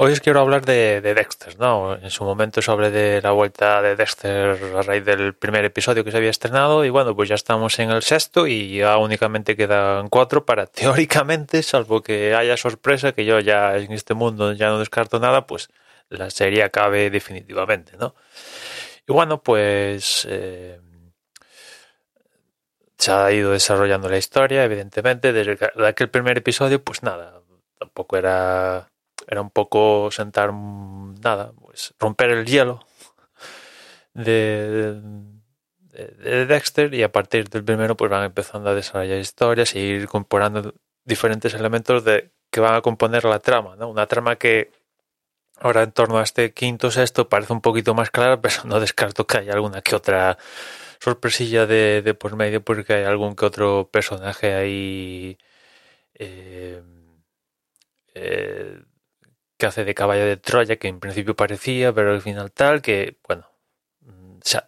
Hoy os quiero hablar de, de Dexter, ¿no? En su momento sobre de la vuelta de Dexter a raíz del primer episodio que se había estrenado y bueno, pues ya estamos en el sexto y ya únicamente quedan cuatro para teóricamente, salvo que haya sorpresa, que yo ya en este mundo ya no descarto nada, pues la serie acabe definitivamente, ¿no? Y bueno, pues eh, se ha ido desarrollando la historia, evidentemente, desde aquel primer episodio, pues nada, tampoco era era un poco sentar nada, pues romper el hielo de, de, de, Dexter y a partir del primero pues van empezando a desarrollar historias y ir incorporando diferentes elementos de que van a componer la trama, ¿no? Una trama que ahora en torno a este quinto sexto parece un poquito más clara, pero no descarto que haya alguna que otra sorpresilla de, de por medio porque hay algún que otro personaje ahí eh, eh, que hace de caballo de Troya, que en principio parecía, pero al final tal, que, bueno,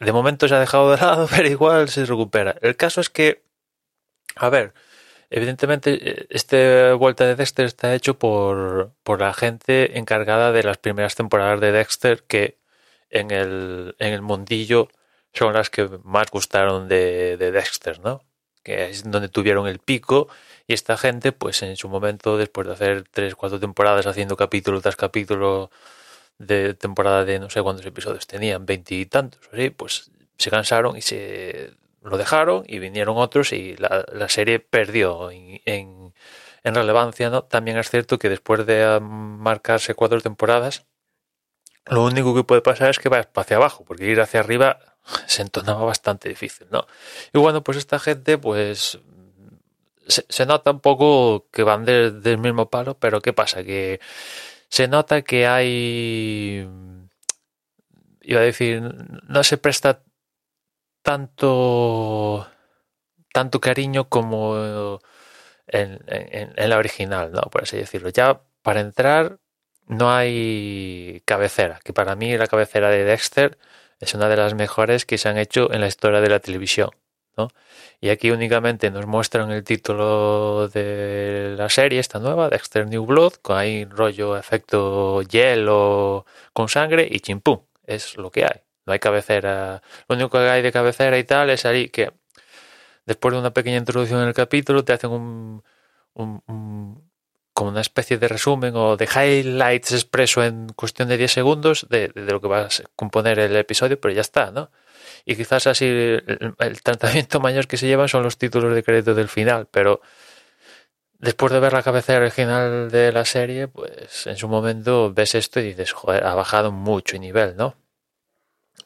de momento se ha dejado de lado, pero igual se recupera. El caso es que, a ver, evidentemente este vuelta de Dexter está hecho por, por la gente encargada de las primeras temporadas de Dexter, que en el, en el mundillo son las que más gustaron de, de Dexter, ¿no? Que es donde tuvieron el pico y esta gente, pues en su momento, después de hacer tres, cuatro temporadas haciendo capítulo tras capítulo de temporada de no sé cuántos episodios tenían, veintitantos, ¿sí? pues se cansaron y se lo dejaron y vinieron otros y la, serie perdió en, relevancia. ¿no? También es cierto que después de marcarse cuatro temporadas, lo único que puede pasar es que va hacia abajo, porque ir hacia arriba se entonaba bastante difícil, ¿no? Y bueno, pues esta gente, pues se, nota un poco que van de, del mismo palo, pero ¿qué pasa? Que se nota que hay, iba a decir, no se presta tanto, tanto cariño como en, en, en la original, ¿no? Por así decirlo. Ya para entrar no hay cabecera, que para mí la cabecera de Dexter es una de las mejores que se han hecho en la historia de la televisión. ¿no? Y aquí únicamente nos muestran el título de la serie, esta nueva, Dexter New Blood, con ahí rollo efecto hielo con sangre y chimpum. Es lo que hay. No hay cabecera. Lo único que hay de cabecera y tal es ahí que después de una pequeña introducción en el capítulo te hacen un, como una especie de resumen o de highlights expreso en cuestión de 10 segundos de, lo que va a componer el episodio, pero ya está, ¿no? y quizás así el, tratamiento mayor que se llevan son los títulos de crédito del final, pero después de ver la cabecera original de la serie, pues en su momento ves esto y dices, joder, ha bajado mucho el nivel, ¿no?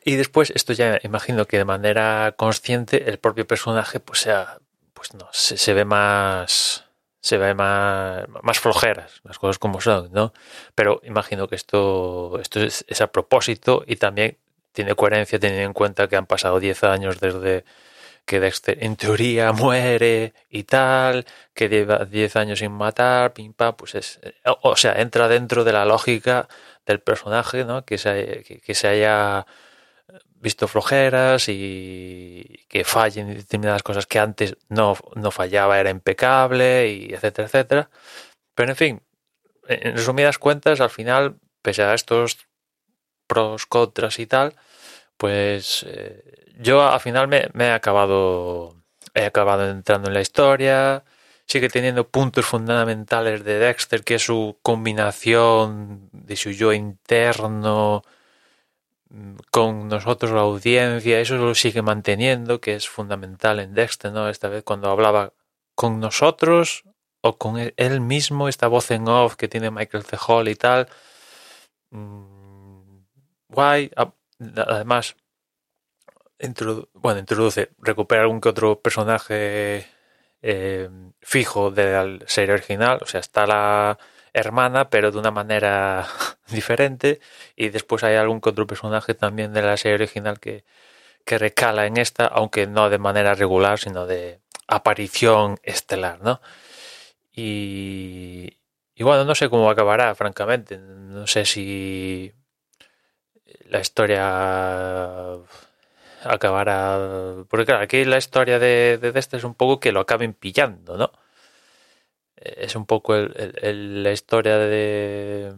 Y después, esto ya imagino que de manera consciente el propio personaje, pues sea, pues no, se ve más, se ve más, más flojeras, las cosas como son, ¿no? Pero imagino que esto, esto es, es a propósito y también tiene coherencia teniendo en cuenta que han pasado 10 años desde que Dexter en teoría muere y tal, que lleva 10 años sin matar, pim pam, pues es, o sea, entra dentro de la lógica del personaje, ¿no? Que se, que, que se haya visto flojeras y que fallen determinadas cosas que antes no, no fallaba, era impecable y etcétera, etcétera. Pero en fin, en resumidas cuentas, al final, pese a estos pros, contras y tal, pues eh, yo al final me, me, he acabado he acabado entrando en la historia sigue teniendo puntos fundamentales de Dexter que es su combinación de su yo interno con nosotros la audiencia eso lo sigue manteniendo que es fundamental en Dexter no esta vez cuando hablaba con nosotros o con él mismo esta voz en off que tiene Michael C. Hall y tal mm, guay. Además, bueno, introduce, recupera algún que otro personaje eh, fijo de la serie original, o sea, está la hermana, pero de una manera diferente, y después hay algún otro personaje también de la serie original que, que recala en esta, aunque no de manera regular, sino de aparición estelar, ¿no? Y, bueno, no sé cómo acabará, francamente. No sé si la historia acabará. Porque claro, aquí la historia de, de este es un poco que lo acaben pillando, ¿no? Es un poco el, la historia de,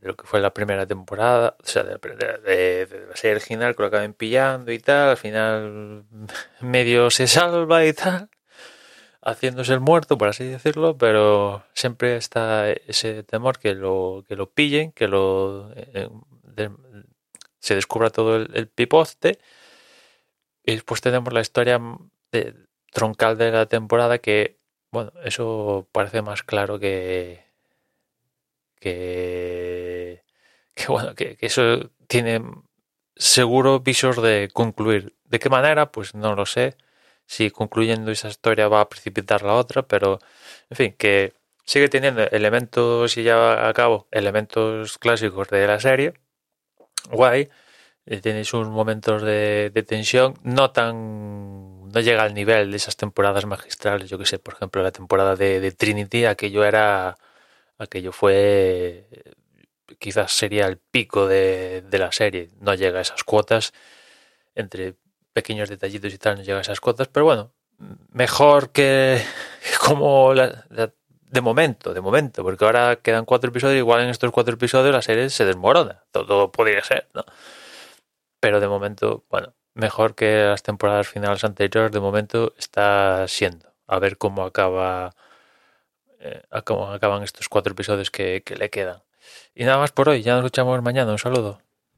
lo que fue la primera temporada, o sea, de, de, la serie original que lo acaben pillando y tal, al final medio se salva y tal, haciéndose el muerto, por así decirlo, pero siempre está ese temor que lo, que lo pillen, que lo eh, se descubra todo el, piposte. Y después tenemos la historia de, troncal de la temporada que, bueno, eso parece más claro que, que, bueno, que, eso tiene seguro visos de concluir. ¿De qué manera? Pues no lo sé. Si concluyendo esa historia va a precipitar la otra, pero en fin, que sigue teniendo elementos y ya a cabo elementos clásicos de la serie guay. Eh, tiene sus momentos de, tensión, no tan. No llega al nivel de esas temporadas magistrales. Yo que sé, por ejemplo, la temporada de, Trinity, aquello era. aquello fue. quizás sería el pico de, la serie. No llega a esas cuotas. Entre pequeños detallitos y tal, no llega a esas cuotas, pero bueno, mejor que como la, de momento, de momento, porque ahora quedan cuatro episodios, igual en estos cuatro episodios la serie se desmorona, todo, podría ser, ¿no? Pero de momento, bueno, mejor que las temporadas finales anteriores, de momento está siendo. A ver cómo acaba, eh, cómo acaban estos cuatro episodios que, que le quedan. Y nada más por hoy, ya nos escuchamos mañana, un saludo.